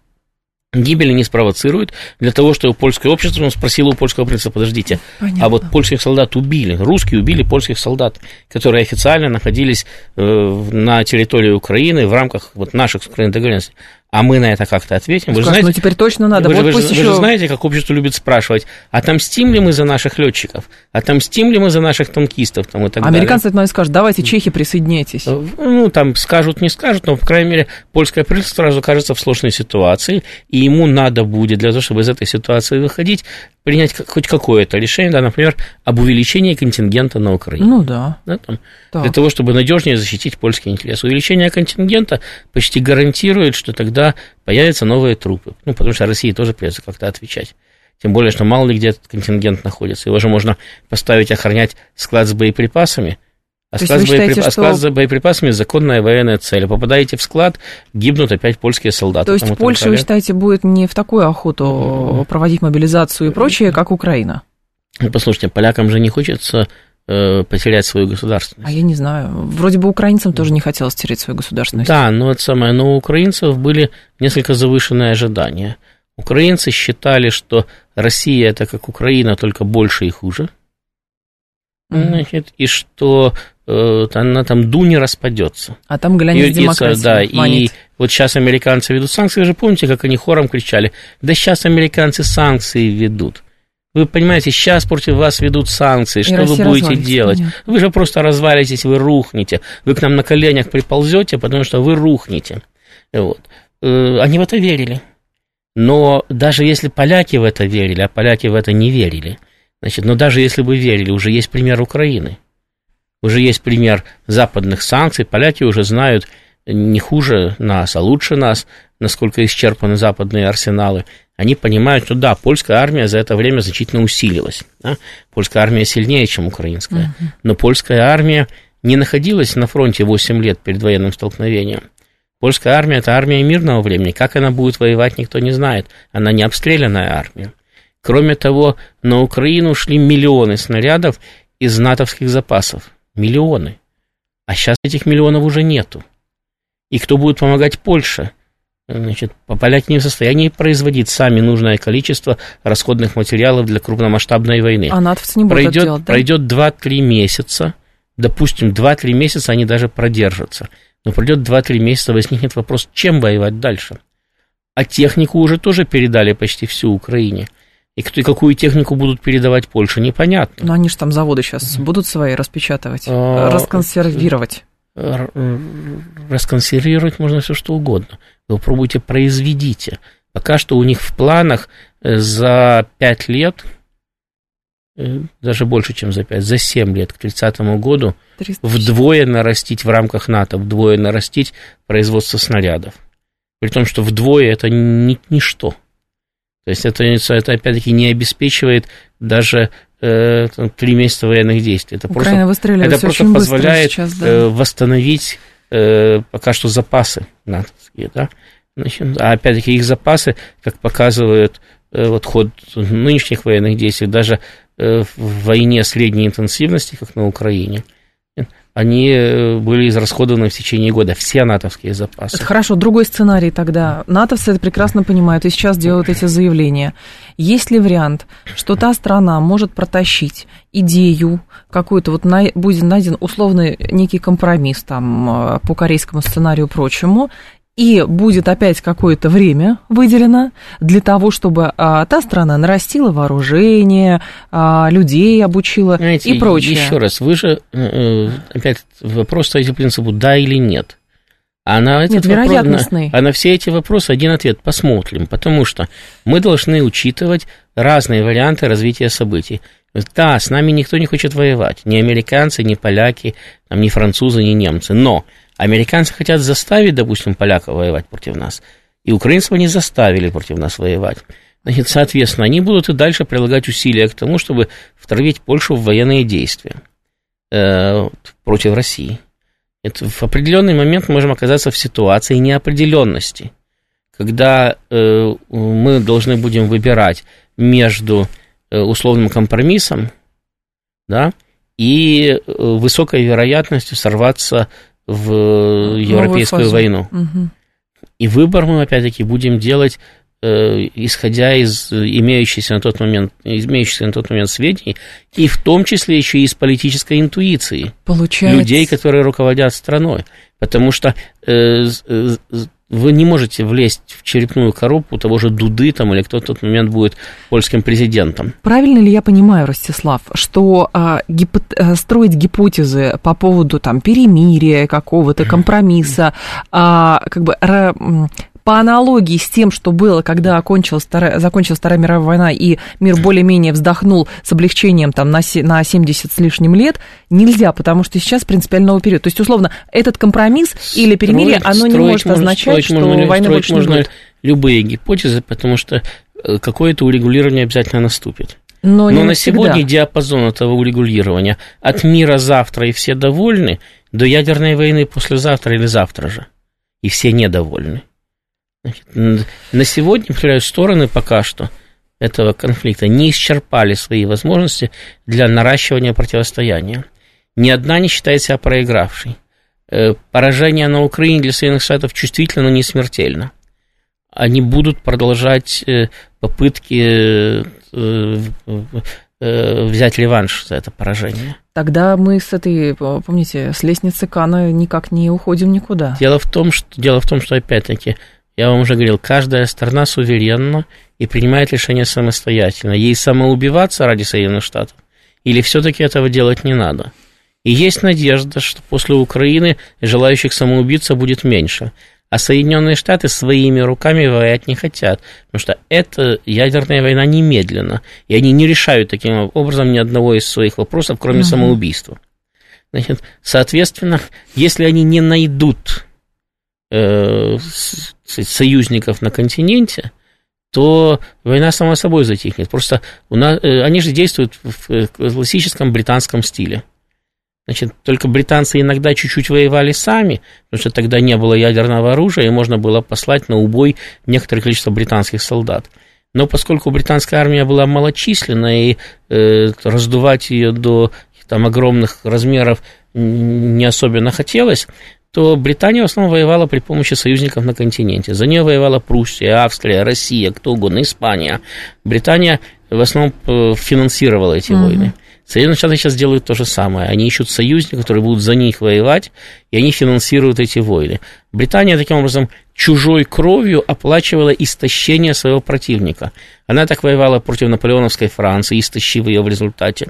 гибели не спровоцируют, для того, чтобы польское общество он спросило у польского принца, подождите, Понятно. а вот польских солдат убили, русские убили польских солдат, которые официально находились э, на территории Украины в рамках вот наших с Украиной договоренностей. А мы на это как-то ответим. Вы же знаете, ну теперь точно надо. Вы, вот вы, пусть вы, еще... вы же знаете, как общество любит спрашивать, отомстим ли мы за наших летчиков, отомстим ли мы за наших танкистов там, и так Американцы далее. это скажут, давайте, чехи, присоединяйтесь. Э, ну, там скажут, не скажут, но, по крайней мере, польское правительство сразу окажется в сложной ситуации, и ему надо будет для того, чтобы из этой ситуации выходить, принять хоть какое-то решение, да, например, об увеличении контингента на Украине. Ну да. да там, для того, чтобы надежнее защитить польский интерес. Увеличение контингента почти гарантирует, что тогда появятся новые трупы. Ну, потому что России тоже придется как-то отвечать. Тем более, что мало ли где этот контингент находится. Его же можно поставить охранять склад с боеприпасами – а склад, считаете, боеприп... что... склад с боеприпасами – законная военная цель. Попадаете в склад, гибнут опять польские солдаты. То есть Польша, вы считаете, будет не в такую охоту проводить мобилизацию и прочее, как Украина? Ну, послушайте, полякам же не хочется потерять свою государственность. А я не знаю. Вроде бы украинцам тоже не хотелось терять свою государственность. Да, но это самое. Но у украинцев были несколько завышенные ожидания. Украинцы считали, что Россия это как Украина, только больше и хуже. Mm-hmm. Значит, и что Э, она там Дуни распадется. А там глянец демократия. Да, манит. и вот сейчас американцы ведут санкции, вы же помните, как они хором кричали, да сейчас американцы санкции ведут. Вы понимаете, сейчас против вас ведут санкции, что вы будете делать? Понятно. Вы же просто развалитесь, вы рухнете. Вы к нам на коленях приползете, потому что вы рухнете. Вот. Э, они в это верили. Но даже если поляки в это верили, а поляки в это не верили, значит, но даже если бы верили, уже есть пример Украины. Уже есть пример западных санкций. Поляки уже знают не хуже нас, а лучше нас, насколько исчерпаны западные арсеналы. Они понимают, что да, польская армия за это время значительно усилилась. Да? Польская армия сильнее, чем украинская. Но польская армия не находилась на фронте 8 лет перед военным столкновением. Польская армия – это армия мирного времени. Как она будет воевать, никто не знает. Она не обстрелянная армия. Кроме того, на Украину шли миллионы снарядов из натовских запасов миллионы. А сейчас этих миллионов уже нету. И кто будет помогать Польше? Значит, поляки не в состоянии производить сами нужное количество расходных материалов для крупномасштабной войны. А натовцы не будут пройдет, делать, да? Пройдет 2-3 месяца, допустим, 2-3 месяца они даже продержатся. Но пройдет 2-3 месяца, возникнет вопрос, чем воевать дальше. А технику уже тоже передали почти всю Украине. И кто, и какую технику будут передавать Польше, непонятно. Но они же там заводы сейчас будут свои распечатывать, а, расконсервировать. Расконсервировать можно все что угодно. Вы пробуйте, произведите. Пока что у них в планах э, за 5 лет, э, даже больше, чем за 5, за 7 лет, к 30 году, вдвое нарастить в рамках НАТО, вдвое нарастить производство снарядов. При том, что вдвое это ни, ничто. То есть это, это опять-таки не обеспечивает даже э, три месяца военных действий. Это Украина просто, это просто позволяет сейчас, да. э, восстановить э, пока что запасы натовские, да. Значит, а опять-таки их запасы, как показывает э, вот ход нынешних военных действий, даже э, в войне средней интенсивности, как на Украине, они э, были израсходованы в течение года, все натовские запасы. Хорошо, другой сценарий тогда. Натовцы это прекрасно понимают и сейчас делают эти заявления. Есть ли вариант, что та страна может протащить идею какую-то, вот будет найден условный некий компромисс там э, по корейскому сценарию и прочему, и будет опять какое-то время выделено для того, чтобы а, та страна нарастила вооружение, а, людей обучила Знаете, и прочее. Еще раз, вы же э, опять вопрос ставите принципу да или нет. А на, этот Нет, вопрос, на, а на все эти вопросы один ответ посмотрим, потому что мы должны учитывать разные варианты развития событий. Да, с нами никто не хочет воевать, ни американцы, ни поляки, там, ни французы, ни немцы, но Американцы хотят заставить, допустим, поляков воевать против нас, и украинцев они заставили против нас воевать. Значит, соответственно, они будут и дальше прилагать усилия к тому, чтобы втравить Польшу в военные действия э, против России. Это в определенный момент мы можем оказаться в ситуации неопределенности, когда э, мы должны будем выбирать между э, условным компромиссом да, и высокой вероятностью сорваться в Европейскую войну. Угу. И выбор мы, опять-таки, будем делать э, исходя из имеющихся на тот момент, имеющихся на тот момент сведений, и в том числе еще и из политической интуиции Получается... людей, которые руководят страной. Потому что э, э, вы не можете влезть в черепную коробку того же Дуды там, или кто в тот момент будет польским президентом. Правильно ли я понимаю, Ростислав, что а, гипот... Э, строить гипотезы по поводу там, перемирия какого-то, компромисса, а, как бы по аналогии с тем, что было, когда окончилась Вторая, закончилась Вторая мировая война, и мир более-менее вздохнул с облегчением там, на, на 70 с лишним лет, нельзя, потому что сейчас принципиально новый период. То есть, условно, этот компромисс или перемирие, оно не может можно, означать, строить, что можно, войны больше не будет. любые гипотезы, потому что э, какое-то урегулирование обязательно наступит. Но, Но на сегодня диапазон этого урегулирования от мира завтра и все довольны, до ядерной войны послезавтра или завтра же. И все недовольны. На сегодня, повторяю, стороны пока что этого конфликта не исчерпали свои возможности для наращивания противостояния. Ни одна не считает себя проигравшей. Э, поражение на Украине для Соединенных Штатов чувствительно, но не смертельно. Они будут продолжать э, попытки э, взять реванш за это поражение. Тогда мы с этой, помните, с лестницы Кана никак не уходим никуда. Дело в том, что, дело в том, что опять-таки я вам уже говорил, каждая страна суверенна и принимает решение самостоятельно. Ей самоубиваться ради Соединенных Штатов или все-таки этого делать не надо. И есть надежда, что после Украины желающих самоубиться будет меньше. А Соединенные Штаты своими руками воевать не хотят, потому что это ядерная война немедленно, и они не решают таким образом ни одного из своих вопросов, кроме угу. самоубийства. Значит, соответственно, если они не найдут э, союзников на континенте, то война сама собой затихнет. Просто у нас, э, они же действуют в классическом британском стиле. Значит, только британцы иногда чуть-чуть воевали сами, потому что тогда не было ядерного оружия, и можно было послать на убой некоторое количество британских солдат. Но поскольку британская армия была малочисленна, и э, раздувать ее до там, огромных размеров не особенно хотелось, то Британия в основном воевала при помощи союзников на континенте. За нее воевала Пруссия, Австрия, Россия, кто угодно, Испания. Британия в основном э, финансировала эти mm-hmm. войны. Соединенные Штаты сейчас делают то же самое. Они ищут союзников, которые будут за них воевать, и они финансируют эти войны. Британия таким образом чужой кровью оплачивала истощение своего противника. Она так воевала против наполеоновской Франции, истощив ее в результате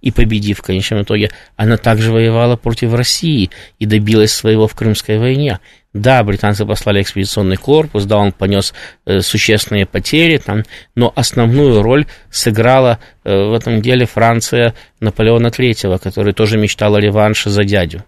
и победив в конечном итоге, она также воевала против России и добилась своего в Крымской войне. Да, британцы послали экспедиционный корпус, да, он понес э, существенные потери, там, но основную роль сыграла э, в этом деле Франция Наполеона III, который тоже мечтал о реванше за дядю.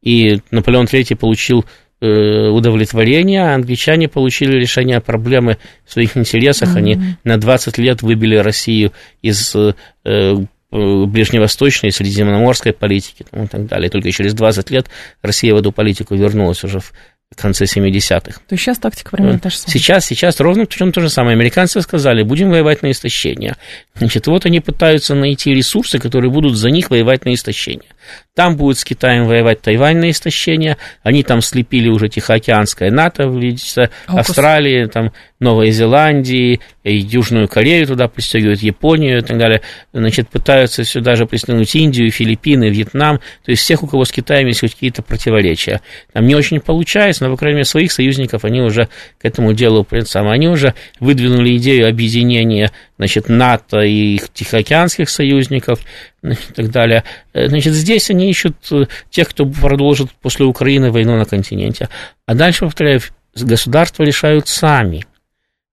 И Наполеон III получил удовлетворения, а англичане получили решение проблемы в своих интересах. Mm-hmm. Они на 20 лет выбили Россию из э, э, ближневосточной, средиземноморской политики ну, и так далее. Только через 20 лет Россия в эту политику вернулась уже в конце 70-х. То есть сейчас тактика примерно та же самая? Сейчас, сейчас ровно причем то же самое. Американцы сказали, будем воевать на истощение. Значит, вот они пытаются найти ресурсы, которые будут за них воевать на истощение. Там будет с Китаем воевать Тайвань на истощение. Они там слепили уже Тихоокеанское НАТО в виде Австралии, там, Новой Зеландии, Южную Корею туда пристегивают, Японию и так далее. Значит, пытаются сюда же пристегнуть Индию, Филиппины, Вьетнам. То есть всех, у кого с Китаем есть хоть какие-то противоречия. Там не очень получается, но, по крайней мере, своих союзников они уже к этому делу, они уже выдвинули идею объединения значит, НАТО и их тихоокеанских союзников и так далее. Э, значит, здесь они ищут э, тех, кто продолжит после Украины войну на континенте. А дальше, повторяю, государства решают сами.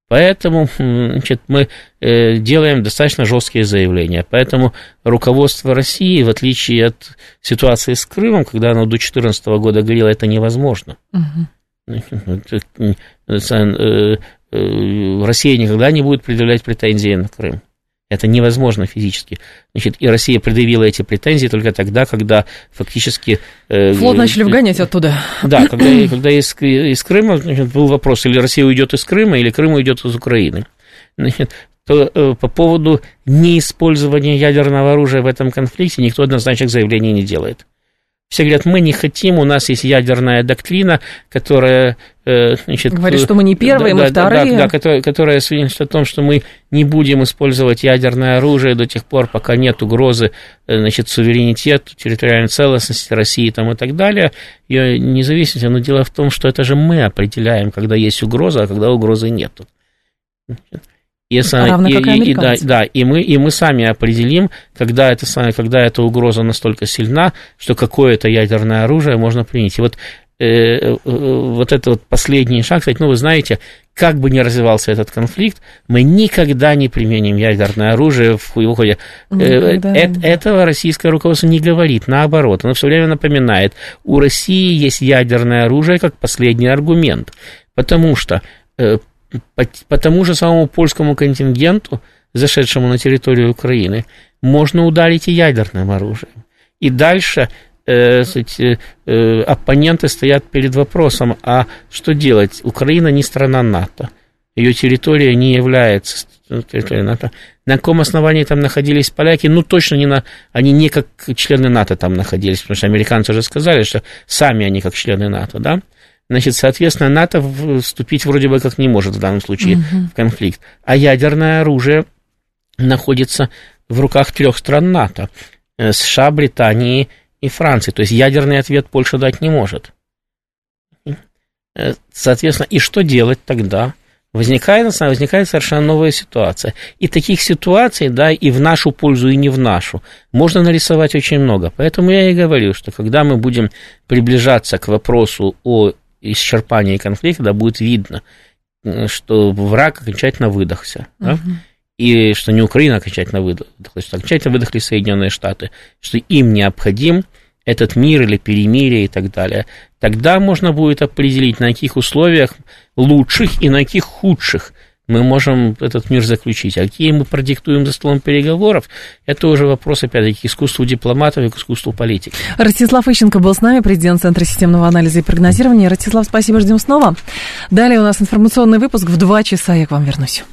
Поэтому значит, мы э, делаем достаточно жесткие заявления. Поэтому руководство России, в отличие от ситуации с Крымом, когда оно до 2014 года говорило, это невозможно. Угу. Россия никогда не будет предъявлять претензии на Крым. Это невозможно физически. Значит, и Россия предъявила эти претензии только тогда, когда фактически... Э, Флот начали вгонять оттуда. Да, когда, [clears throat] когда из, из Крыма значит, был вопрос, или Россия уйдет из Крыма, или Крым уйдет из Украины. Значит, то э, по поводу неиспользования ядерного оружия в этом конфликте никто однозначных заявлений не делает. Все говорят, мы не хотим, у нас есть ядерная доктрина, которая... Э, значит, Говорит, что мы не первые, да, мы да, вторые. Да, да, которая, которая свидетельствует о том, что мы не будем использовать ядерное оружие до тех пор, пока нет угрозы э, значит, суверенитету, территориальной целостности России там, и так далее, ее независимости. Но дело в том, что это же мы определяем, когда есть угроза, а когда угрозы нет. И, Равно и, как и, и, да, да, и мы, и мы сами определим, когда, это, когда эта угроза настолько сильна, что какое-то ядерное оружие можно применить. И вот, э, э, вот это вот последний шаг, кстати, ну, вы знаете, как бы ни развивался этот конфликт, мы никогда не применим ядерное оружие в его ходе. Э, э, этого российское руководство не говорит, наоборот, оно все время напоминает, у России есть ядерное оружие как последний аргумент, потому что э, по, по тому же самому польскому контингенту, зашедшему на территорию Украины, можно ударить и ядерным оружием. И дальше э, кстати, э, оппоненты стоят перед вопросом, а что делать? Украина не страна НАТО, ее территория не является территорией НАТО. На каком основании там находились поляки? Ну, точно не на... Они не как члены НАТО там находились, потому что американцы уже сказали, что сами они как члены НАТО, да? Значит, соответственно, НАТО вступить вроде бы как не может в данном случае угу. в конфликт. А ядерное оружие находится в руках трех стран НАТО. Э, США, Британии и Франции. То есть ядерный ответ Польша дать не может. Э, соответственно, и что делать тогда? Возникает, возникает совершенно новая ситуация. И таких ситуаций, да, и в нашу пользу, и не в нашу, можно нарисовать очень много. Поэтому я и говорю, что когда мы будем приближаться к вопросу о исчерпания конфликта, да, будет видно, что враг окончательно выдохся. Да? Uh-huh. И что не Украина окончательно выдохла, что окончательно выдохли Соединенные Штаты, что им необходим этот мир или перемирие и так далее. Тогда можно будет определить, на каких условиях лучших и на каких худших мы можем этот мир заключить. А какие мы продиктуем за столом переговоров, это уже вопрос, опять-таки, к искусству дипломатов и к искусству политики. Ростислав Ищенко был с нами, президент Центра системного анализа и прогнозирования. Ростислав, спасибо, ждем снова. Далее у нас информационный выпуск в два часа, я к вам вернусь.